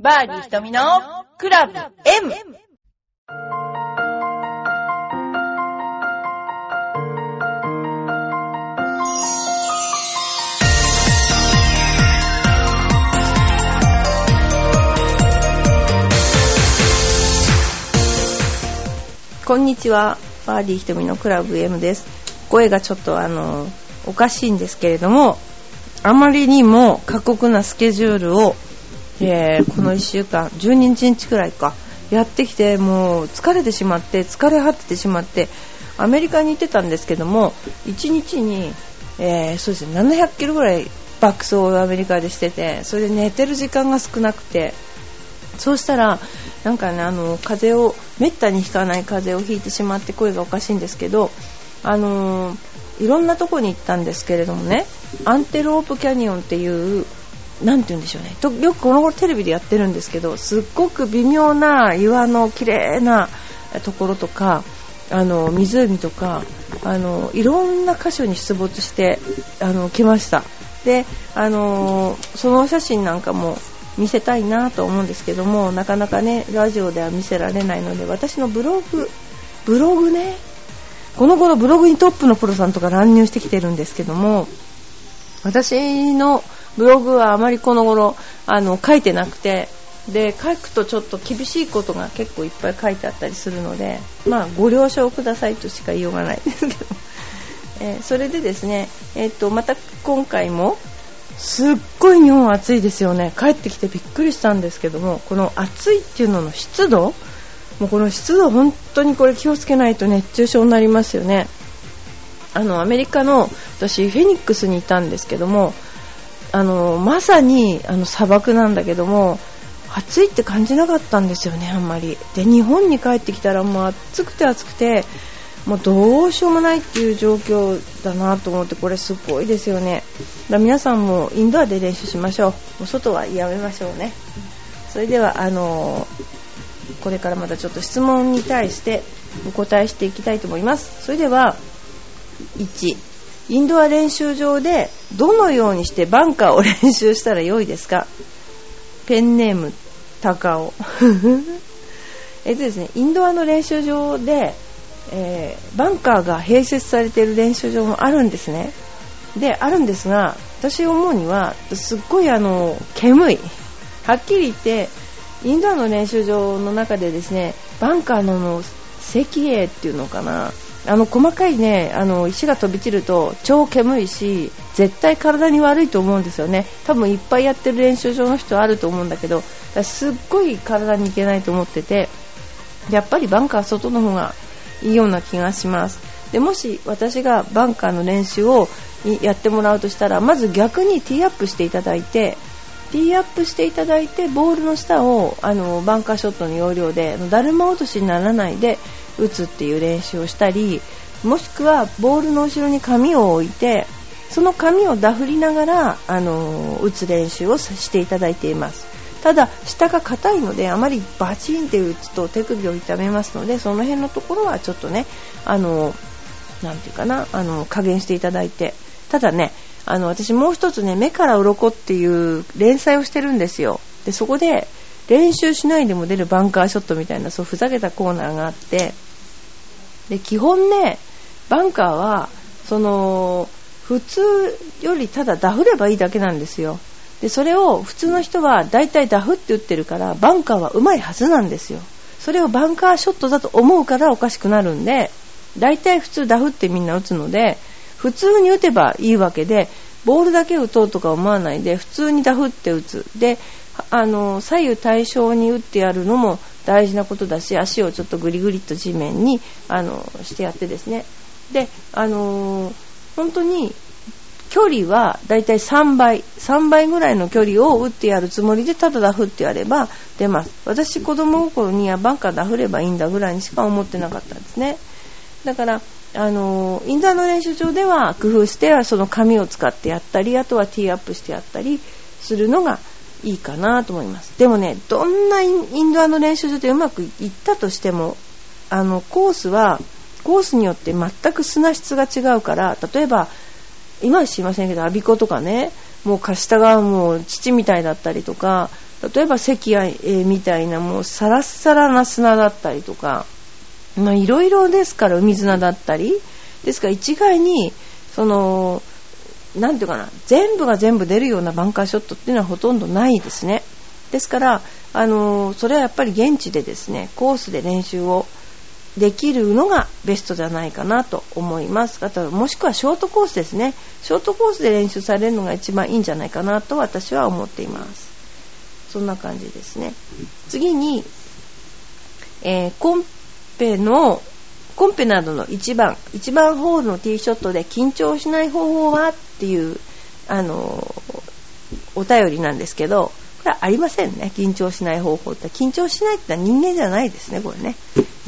バーディー瞳のクラブ M! こんにちは。バーディー瞳のクラブ M です。声がちょっとあの、おかしいんですけれども、あまりにも過酷なスケジュールを、えーこの1週間、12日くらいか、やってきて、もう疲れてしまって、疲れ果ててしまって、アメリカに行ってたんですけども、1日に、えーそうですね、700キロぐらい爆走をアメリカでしてて、それで寝てる時間が少なくて、そうしたら、なんかね、あの、風邪を、めったにひかない風邪をひいてしまって声がおかしいんですけど、あのーいろんなとこに行ったんですけれどもね、アンテロープキャニオンっていう、なんて言うんでしょうね。とよくこの頃テレビでやってるんですけど、すっごく微妙な岩の綺麗なところとか、あの、湖とか、あの、いろんな箇所に出没して、あの、来ました。で、あのそのお写真なんかも見せたいなと思うんですけども、なかなかね、ラジオでは見せられないので、私のブログ、ブログね、この頃ブログにトップのプロさんとか乱入してきてるんですけども、私のブログはあまりこの頃、あの、書いてなくて、で、書くとちょっと厳しいことが結構いっぱい書いてあったりするので、まあ、ご了承くださいとしか言いようがないですけど、えーそれでですね、えっと、また今回も、すっごい日本暑いですよね。帰ってきてびっくりしたんですけども、この暑いっていうのの湿度もうこの湿度本当にこれ気をつけないと熱中症になりますよね。あの、アメリカの、私、フェニックスにいたんですけども、あの、まさに、あの、砂漠なんだけども、暑いって感じなかったんですよね、あんまり。で、日本に帰ってきたらもう暑くて暑くて、もうどうしようもないっていう状況だなと思って、これすごいですよね。だ皆さんもインドアで練習しましょう。もう外はやめましょうね。それでは、あのこれからまたちょっと質問に対してお答えしていきたいと思います。それでは、1、インドア練習場でどのようにしてバンカーを練習したらよいですか？ペンネーム、高尾。えっとですね、インドアの練習場で、えーバンカーが併設されている練習場もあるんですね。で、あるんですが、私思うには、すっごいあの、煙い。はっきり言って、インドアの練習場の中でですね、バンカーのの石英っていうのかな、あの細かいね、あの石が飛び散ると超煙いし、絶対体に悪いと思うんですよね。多分いっぱいやってる練習場の人あると思うんだけど、すっごい体にいけないと思ってて、やっぱりバンカー外の方がいいような気がします。でもし私がバンカーの練習をやってもらうとしたら、まず逆にティーアップしていただいて、ティーアップしていただいて、ボールの下をあのバンカーショットの要領で、だるま落としにならないで打つっていう練習をしたり、もしくはボールの後ろに紙を置いて、その紙をダフりながら、あの打つ練習をしていただいています。ただ、下が硬いので、あまりバチンって打つと手首を痛めますので、その辺のところはちょっとね、あの、なんていうかな、あの、加減していただいて。ただね、あの、私もう一つね、目から鱗っていう連載をしてるんですよ。で、そこで、練習しないでも出るバンカーショットみたいな、そう、ふざけたコーナーがあって、で、基本ね、バンカーは、その、普通よりただダフればいいだけなんですよ。で、それを普通の人は大体ダフって打ってるから、バンカーは上手いはずなんですよ。それをバンカーショットだと思うからおかしくなるんで、大体普通ダフってみんな打つので、普通に打てばいいわけで、ボールだけ打とうとか思わないで、普通にダフって打つ。で、あの、左右対称に打ってやるのも大事なことだし、足をちょっとグリグリっと地面に、あの、してやってですね。で、あの本当に距離はだいたい3倍、3倍ぐらいの距離を打ってやるつもりでただダフってやれば出ます。私子供心にはバンカーダフればいいんだぐらいにしか思ってなかったんですね。だから、あのインダーの練習場では工夫してその紙を使ってやったり、あとはティーアップしてやったりするのがいいかなと思います。でもね、どんなインドアの練習場でうまくいったとしても、あの、コースは、コースによって全く砂質が違うから、例えば、今は知りませんけど、アビコとかね、もう下がもう土みたいだったりとか、例えば関谷みたいなもうサラッサラな砂だったりとか、まあいろいろですから海砂だったり、ですから一概に、その、なんていうかな、全部が全部出るようなバンカーショットっていうのはほとんどないですね。ですから、あのそれはやっぱり現地でですね、コースで練習をできるのがベストじゃないかなと思います。あともしくはショートコースですね。ショートコースで練習されるのが一番いいんじゃないかなと私は思っています。そんな感じですね。次に、えー、コンペの、コンペなどの1番、1番ホールのティーショットで緊張しない方法はっていう、あのお便りなんですけど、これはありませんね。緊張しない方法って。緊張しないってのは人間じゃないですね、これね。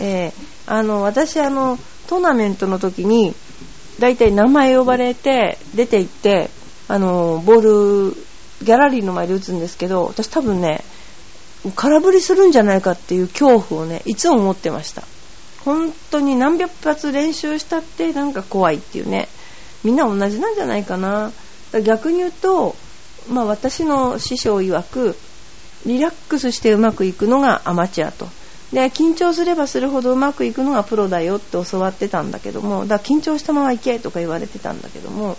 えー、あの、私、あの、トーナメントの時に、だいたい名前呼ばれて、出て行って、あの、ボール、ギャラリーの前で打つんですけど、私多分ね、空振りするんじゃないかっていう恐怖をね、いつも持ってました。本当に何百発練習したってなんか怖いっていうね。みんな同じなんじゃないかな。逆に言うと、まあ私の師匠曰く、リラックスしてうまくいくのがアマチュアと。で、緊張すればするほどうまくいくのがプロだよって教わってたんだけども、だ緊張したまま行けとか言われてたんだけども、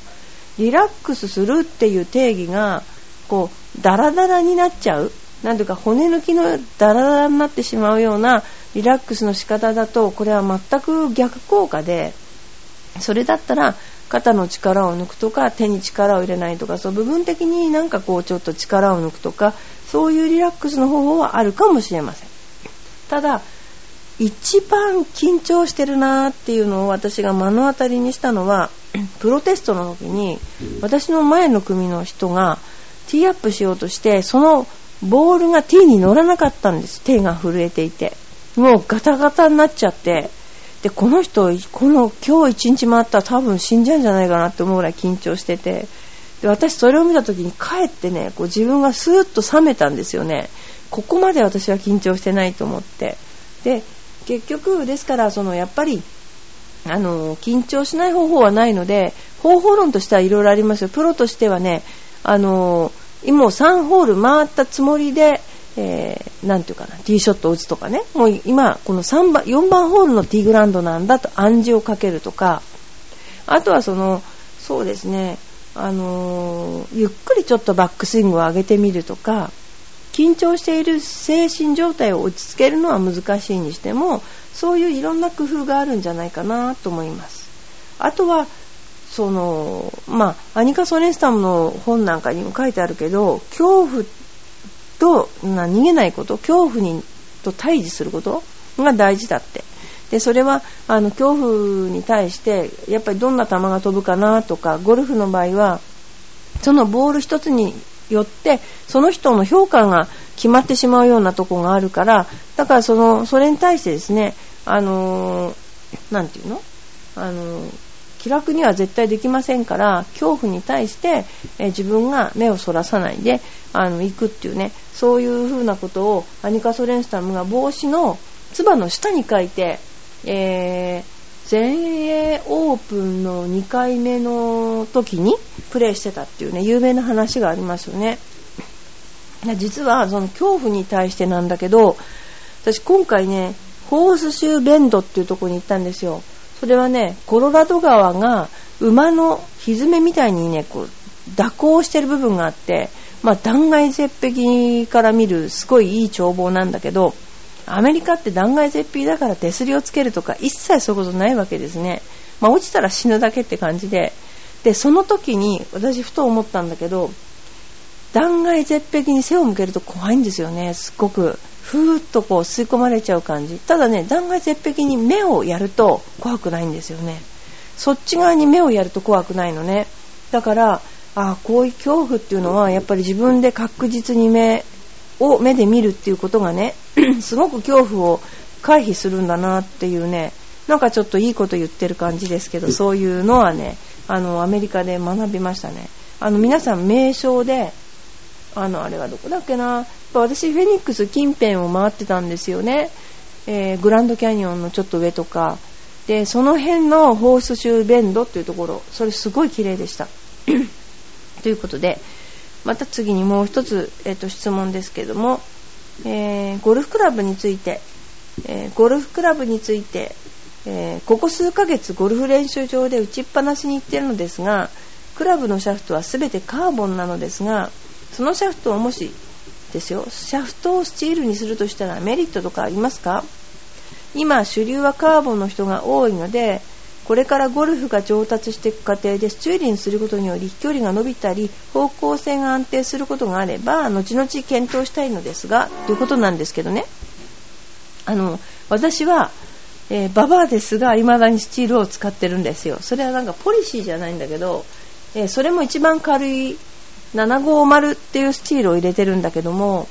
リラックスするっていう定義が、こう、ダラダラになっちゃう。なんていうか骨抜きのダラダラになってしまうようなリラックスの仕方だと、これは全く逆効果で、それだったら肩の力を抜くとか手に力を入れないとかそう部分的になんかこうちょっと力を抜くとかそういうリラックスの方法はあるかもしれません。ただ一番緊張してるなーっていうのを私が目の当たりにしたのはプロテストの時に私の前の組の人がティーアップしようとしてそのボールがティーに乗らなかったんです。手が震えていて。もうガタガタになっちゃってで、この人、この今日一日回ったら多分死んじゃうんじゃないかなって思うぐらい緊張してて、で、私それを見た時に帰ってね、こう自分がスーッと冷めたんですよね。ここまで私は緊張してないと思って。で、結局、ですから、そのやっぱり、あの、緊張しない方法はないので、方法論としてはいろいろありますよ。プロとしてはね、あの、今3ホール回ったつもりで、えー、なんていうかな、ティーショットを打つとかね、もう今、この3番、4番ホールのティーグラウンドなんだと暗示をかけるとか、あとはその、そうですね、あのー、ゆっくりちょっとバックスイングを上げてみるとか、緊張している精神状態を落ち着けるのは難しいにしても、そういういろんな工夫があるんじゃないかなと思います。あとは、その、まあ、アニカ・ソレンスタムの本なんかにも書いてあるけど、恐怖と逃げないこと恐怖にと対峙することが大事だって。でそれはあの恐怖に対してやっぱりどんな球が飛ぶかなとかゴルフの場合はそのボール一つによってその人の評価が決まってしまうようなとこがあるからだからそのそれに対してですねあのー、て言うの？あのー気楽には絶対できませんから恐怖に対して、え自分が目をそらさないであの行くっていうねそういうふうなことをアニカ・ソレンスタムが帽子のつばの下に書いて、えー、全英オープンの2回目の時にプレーしてたっていうね有名な話がありますよね。実はその恐怖に対してなんだけど私今回ねホースシューベンドっていうとこに行ったんですよ。それはね、コロラド川が馬の蹄みたいにね、こう、蛇行してる部分があって、まあ、断崖絶壁から見るすごいいい眺望なんだけど、アメリカって断崖絶壁だから手すりをつけるとか一切そういうことないわけですね。まあ、落ちたら死ぬだけって感じで。で、その時に私ふと思ったんだけど、断崖絶壁に背を向けると怖いんですよね、すっごく。ふーっとこう吸い込まれちゃう感じ。ただね、断崖絶壁に目をやると怖くないんですよね。そっち側に目をやると怖くないのね。だから、あこういう恐怖っていうのはやっぱり自分で確実に目を目で見るっていうことがね、すごく恐怖を回避するんだなっていうね、なんかちょっといいこと言ってる感じですけど、そういうのはね、あの、アメリカで学びましたね。あの、皆さん名称で、あの、あれはどこだっけな、私フェニックス近辺を回ってたんですよね、えー、グランドキャニオンのちょっと上とか。でその辺のホースシューベンドっていうところ。それすごい綺麗でした。ということでまた次にもう一つ、えっと質問ですけども、えーゴルフクラブについて、えーゴルフクラブについて、えーここ数ヶ月ゴルフ練習場で打ちっぱなしに行ってるのですがクラブのシャフトは全てカーボンなのですがそのシャフトをもしですよシャフトをスチールにするとしたらメリットとかありますか？今主流はカーボンの人が多いのでこれからゴルフが上達していく過程でスチールにすることにより飛距離が伸びたり方向性が安定することがあれば後々検討したいのですがということなんですけどね。あの私は、えーババアですが未だにスチールを使ってるんですよ。それはなんかポリシーじゃないんだけど、えーそれも一番軽い750っていうスチールを入れてるんだけども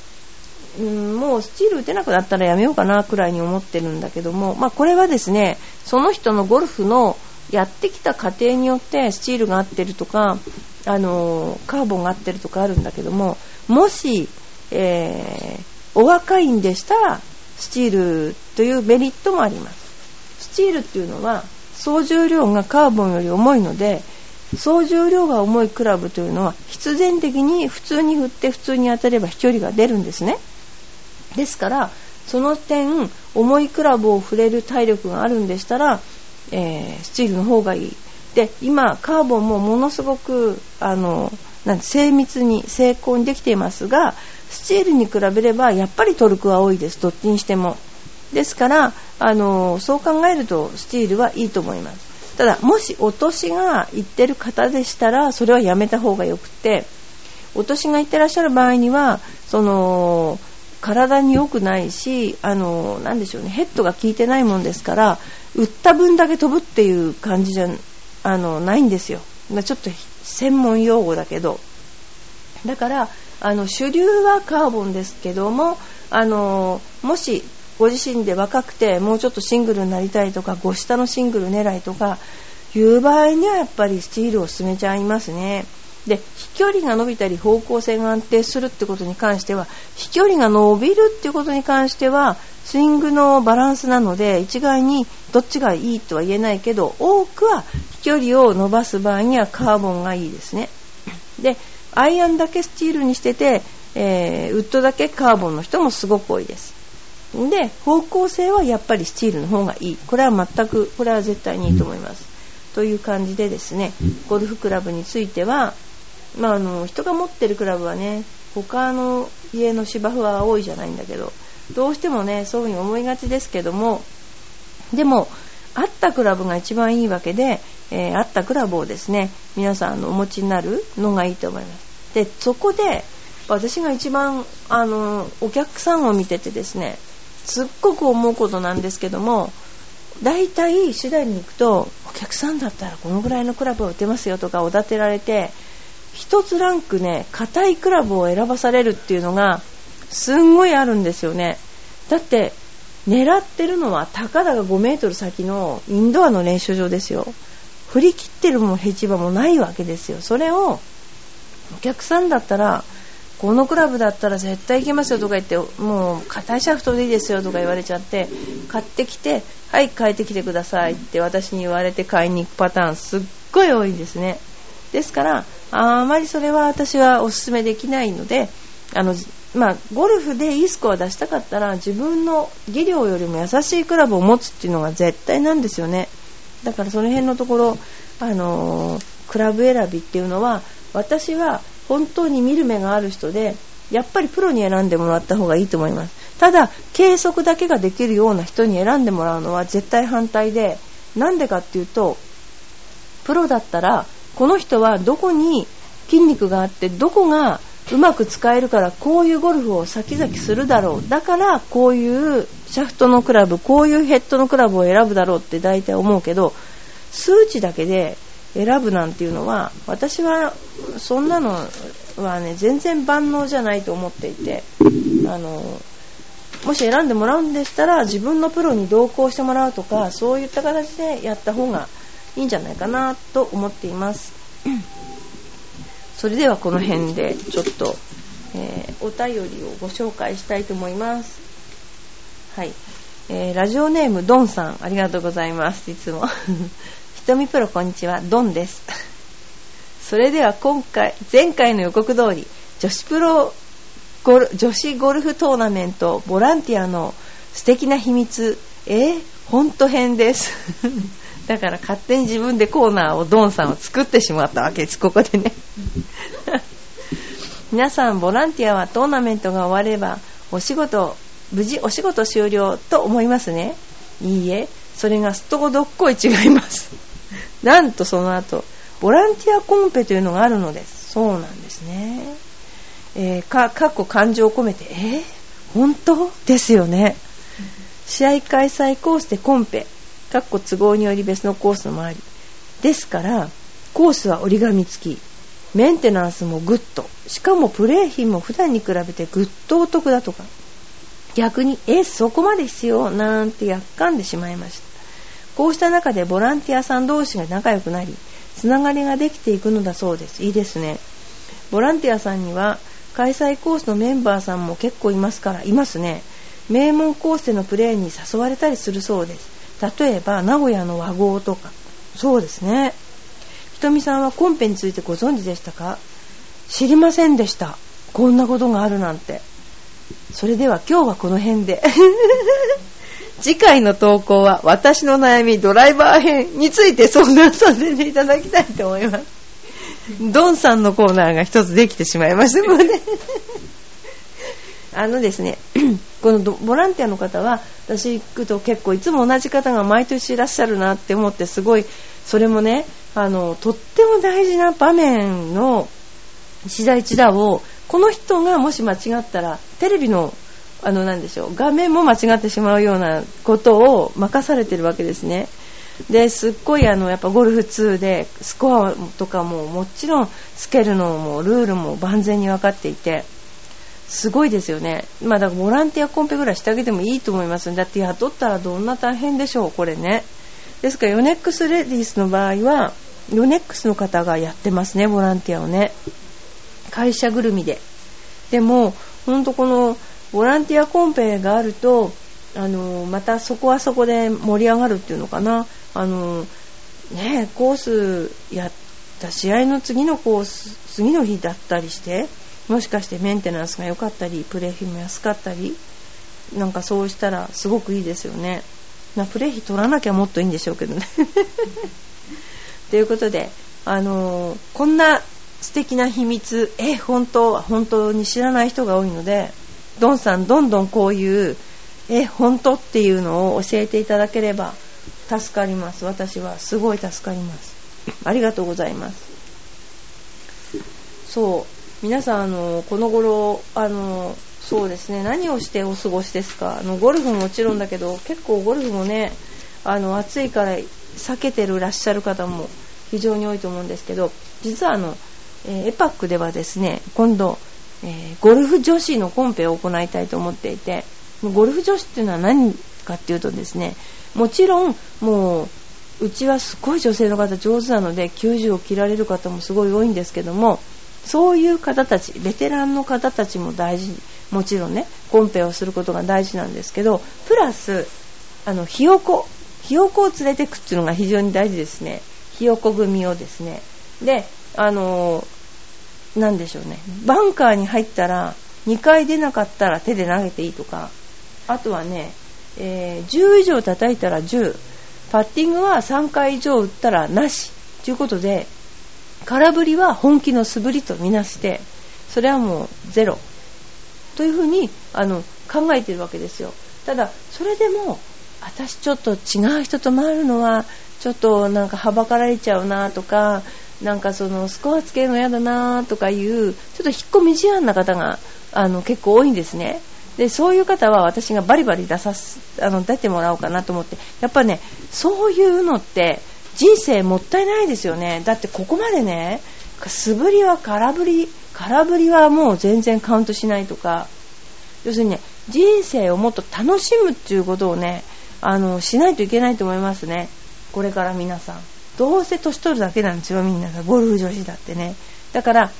うんもうスチール打てなくなったらやめようかなくらいに思ってるんだけども、まあ、これはですねその人のゴルフのやってきた過程によってスチールが合ってるとか、あのカーボンが合ってるとかあるんだけどももし、えーお若いんでしたらスチールというメリットもあります。スチールっていうのは総重量がカーボンより重いので総重量が重いクラブというのは必然的に普通に振って普通に当たれば飛距離が出るんですね。ですからその点重いクラブを振れる体力があるんでしたら、えースチールの方がいい。で今カーボンもものすごくあのなん精密に精巧にできていますがスチールに比べればやっぱりトルクは多いです。どっちにしても。ですからあのそう考えるとスチールはいいと思います。ただもしお年がいってる方でしたらそれはやめた方がよくてお年がいってらっしゃる場合にはその体に良くないしあのなでしょうねヘッドが効いてないもんですから打った分だけ飛ぶっていう感じじゃあのないんですよ。まちょっと専門用語だけど。だからあの主流はカーボンですけどもあのもしご自身で若くてもうちょっとシングルになりたいとか5下のシングル狙いとかいう場合にはやっぱりスチールを進めちゃいますね。で飛距離が伸びたり方向性が安定するってことに関しては飛距離が伸びるっていうことに関してはスイングのバランスなので一概にどっちがいいとは言えないけど多くは飛距離を伸ばす場合にはカーボンがいいですね。でアイアンだけスチールにしてて、えーウッドだけカーボンの人もすごく多いです。で方向性はやっぱりスチールの方がいい。これは全くこれは絶対にいいと思います、という感じでですねゴルフクラブについては、まあ、あの人が持ってるクラブはね他の家の芝生は多いじゃないんだけどどうしてもねそういうふうに思いがちですけどもでも合ったクラブが一番いいわけで、えー合ったクラブをですね皆さんあのお持ちになるのがいいと思います。でそこで私が一番あのお客さんを見ててですねすっごく思うことなんですけども大体次第に行くとお客さんだったらこのぐらいのクラブを打てますよとかおだてられて一つランクね硬いクラブを選ばされるっていうのがすんごいあるんですよね。だって狙ってるのはたかだが5メートル先のインドアの練習場ですよ。振り切ってるもヘッジ場もないわけですよ。それをお客さんだったらこのクラブだったら絶対行けますよとか言ってもう硬いシャフトでいいですよとか言われちゃって買ってきてはい変えてきてくださいって私に言われて買いに行くパターンすっごい多いんですね。ですからあまりそれは私はお勧めできないのであのまあ、ゴルフでいいスコア出したかったら自分の技量よりも優しいクラブを持つっていうのが絶対なんですよね。だからその辺のところ、あのークラブ選びっていうのは私は本当に見る目がある人でやっぱりプロに選んでもらった方がいいと思います。ただ計測だけができるような人に選んでもらうのは絶対反対でなんでかっていうとプロだったらこの人はどこに筋肉があってどこがうまく使えるからこういうゴルフを先々するだろう。だからこういうシャフトのクラブこういうヘッドのクラブを選ぶだろうって大体思うけど数値だけで選ぶなんていうのは私はそんなのはね全然万能じゃないと思っていてあのもし選んでもらうんでしたら自分のプロに同行してもらうとかそういった形でやった方がいいんじゃないかなと思っています。それではこの辺でちょっと、えーお便りをご紹介したいと思います。はい。えーラジオネームドンさん、ありがとうございます。いつも。ひとみプロこんにちは、ドンです。それでは今回、前回の予告通り、女子プロゴル女子ゴルフトーナメントボランティアの素敵な秘密えー、本当編です。だから勝手に自分でコーナーをドンさんを作ってしまったわけです。ここでね。皆さんボランティアはトーナメントが終わればお仕事無事お仕事終了と思いますね。いいえ。それがすっとこどっこい違います。なんとその後ボランティアコンペというのがあるのです。そうなんですね。えー、かかっこ感情を込めてえー、本当？ですよね。試合開催コースでコンペ。かっこ都合により別のコースもあり。ですからコースは折り紙付き。メンテナンスもグッド。しかもプレー費も普段に比べてぐっとお得だとか。逆にえそこまで必要？なんてやっかんでしまいました。こうした中でボランティアさん同士が仲良くなりつながりができていくのだそうです。いいですね。ボランティアさんには開催コースのメンバーさんも結構いますからいますね。名門コースでのプレーに誘われたりするそうです。例えば名古屋の和合とか。そうですね。ひとみさんはコンペについてご存知でしたか？知りませんでした。こんなことがあるなんて。それでは今日はこの辺で。次回の投稿は私の悩みドライバー編について相談させていただきたいと思います。ドンさんのコーナーが一つできてしまいましたので。あのですね、このボランティアの方は、私行くと結構いつも同じ方が毎年いらっしゃるなって思って、すごい、それもね、あの、とっても大事な場面の一打一打を、この人がもし間違ったら、テレビの、あの、なんでしょう、画面も間違ってしまうようなことを任されてるわけですね。ですっごいあのやっぱゴルフ2でスコアとかももちろんつけるのもルールも万全に分かっていてすごいですよね、まあ、だからボランティアコンペぐらいしてあげてもいいと思いますだって雇ったらどんな大変でしょう、これね。ですからヨネックスレディースの場合はヨネックスの方がやってますね、ボランティアをね。会社ぐるみで。でも、本当このボランティアコンペがあると、あのまたそこはそこで盛り上がるっていうのかな。あのね、コースやった試合の次のコース次の日だったりしてもしかしてメンテナンスが良かったりプレー費も安かったりなんかそうしたらすごくいいですよね、まあ、プレー費取らなきゃもっといいんでしょうけどね ということで、あのー、こんな素敵な秘密え本当本当に知らない人が多いのでドンさんどんどんこういうえ本当っていうのを教えていただければ助かります。私はすごい助かります。ありがとうございます。そう皆さんあのこの頃あのそうですね。何をしてお過ごしですか？あのゴルフももちろんだけど結構ゴルフもねあの暑いから避けてるらっしゃる方も非常に多いと思うんですけど実はあの、え、エパックではですね今度、えー、ゴルフ女子のコンペを行いたいと思っていてゴルフ女子っていうのは何かっていうとですねもちろんもううちはすごい女性の方上手なので90を切られる方もすごい多いんですけどもそういう方たちベテランの方たちも大事もちろんねコンペをすることが大事なんですけどプラスあのひよこひよこを連れてくっていうのが非常に大事ですね。ひよこ組をですね。であの何でしょうね。バンカーに入ったら2回出なかったら手で投げていいとか。あとはねえー、10以上叩いたら10パッティングは3回以上打ったらなし。ということで空振りは本気の素振りとみなしてそれはもうゼロ。というふうにあの考えてるわけですよ。ただそれでも私ちょっと違う人と回るのはちょっとなんかはばかられちゃうなとかなんかそのスコアつけるの嫌だなとかいうちょっと引っ込み思案な方があの結構多いんですね。でそういう方は私がバリバリ出さすあの出てもらおうかなと思って。やっぱねそういうのって人生もったいないですよね。だってここまでね素振りは空振り空振りはもう全然カウントしないとか。要するにね人生をもっと楽しむっていうことをねあのしないといけないと思いますね。これから皆さん。どうせ年取るだけなんですよみんながゴルフ女子だってね。だから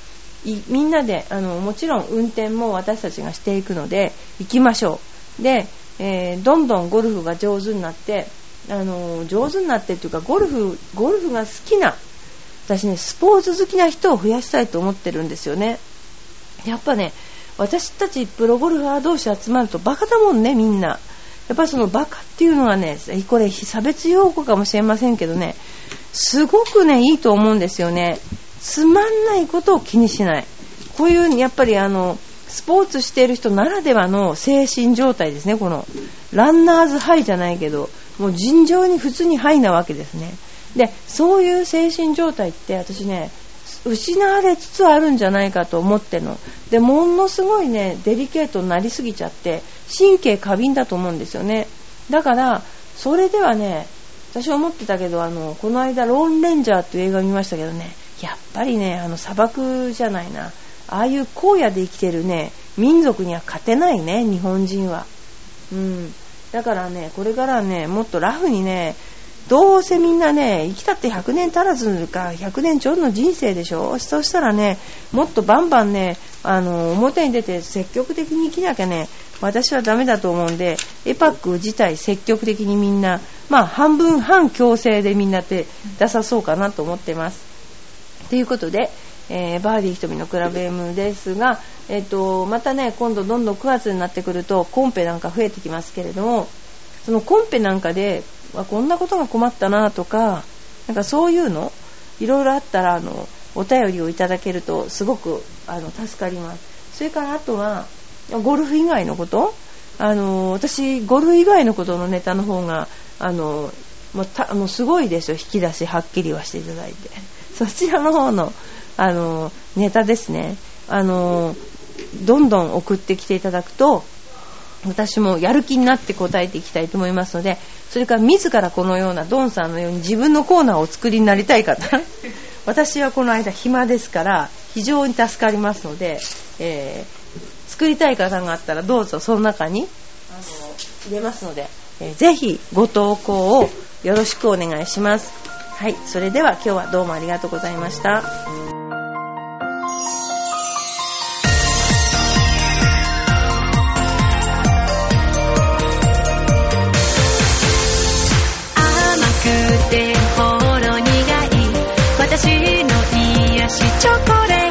みんなであのもちろん運転も私たちがしていくので行きましょう。で、えー、どんどんゴルフが上手になってあの上手になってっていうかゴルフゴルフが好きな私ねスポーツ好きな人を増やしたいと思ってるんですよね。やっぱね、私たちプロゴルファー同士集まるとバカだもんね、みんな。やっぱりそのバカっていうのはね、これ差別用語かもしれませんけどね、すごくね、いいと思うんですよね。つまんないことを気にしない。こういう、やっぱりあの、スポーツしている人ならではの精神状態ですね、この、ランナーズハイじゃないけど、もう尋常に普通にハイなわけですね。で、そういう精神状態って私ね、失われつつあるんじゃないかと思っての。で、ものすごいね、デリケートになりすぎちゃって、神経過敏だと思うんですよね。だから、それではね、私思ってたけど、あの、この間、ローンレンジャーっていう映画見ましたけどね、やっぱりね、あの、砂漠じゃないな。ああいう荒野で生きてるね、民族には勝てないね、日本人は。うん。だからね、これからね、もっとラフにね、どうせみんなね、生きたって100年足らずか、100年ちょうどの人生でしょそうしたらね、もっとバンバンね、あの、表に出て積極的に生きなきゃね、私はダメだと思うんで、エパック自体積極的にみんな、まあ半分半強制でみんなって出さそうかなと思ってます。ということで、えー、バーディー瞳のクラブ M ですが、えっ、ー、と、またね、今度どんどん9月になってくると、コンペなんか増えてきますけれども、そのコンペなんかで、こんなことが困ったなとか、なんかそういうの、いろいろあったら、あの、お便りをいただけると、すごく、あの、助かります。それからあとは、ゴルフ以外のことあの、私、ゴルフ以外のことのネタの方が、あの、もうたもうすごいですよ、引き出しはっきりはしていただいて。そちらの方の、あの、ネタですね。あの、どんどん送ってきていただくと、私もやる気になって答えていきたいと思いますので、それから自らこのようなドンさんのように自分のコーナーをお作りになりたい方、私はこの間暇ですから非常に助かりますので、えー、作りたい方があったらどうぞその中にあの入れますので、えー、ぜひご投稿をよろしくお願いします。はい、それでは今日はどうもありがとうございました。しチョコレート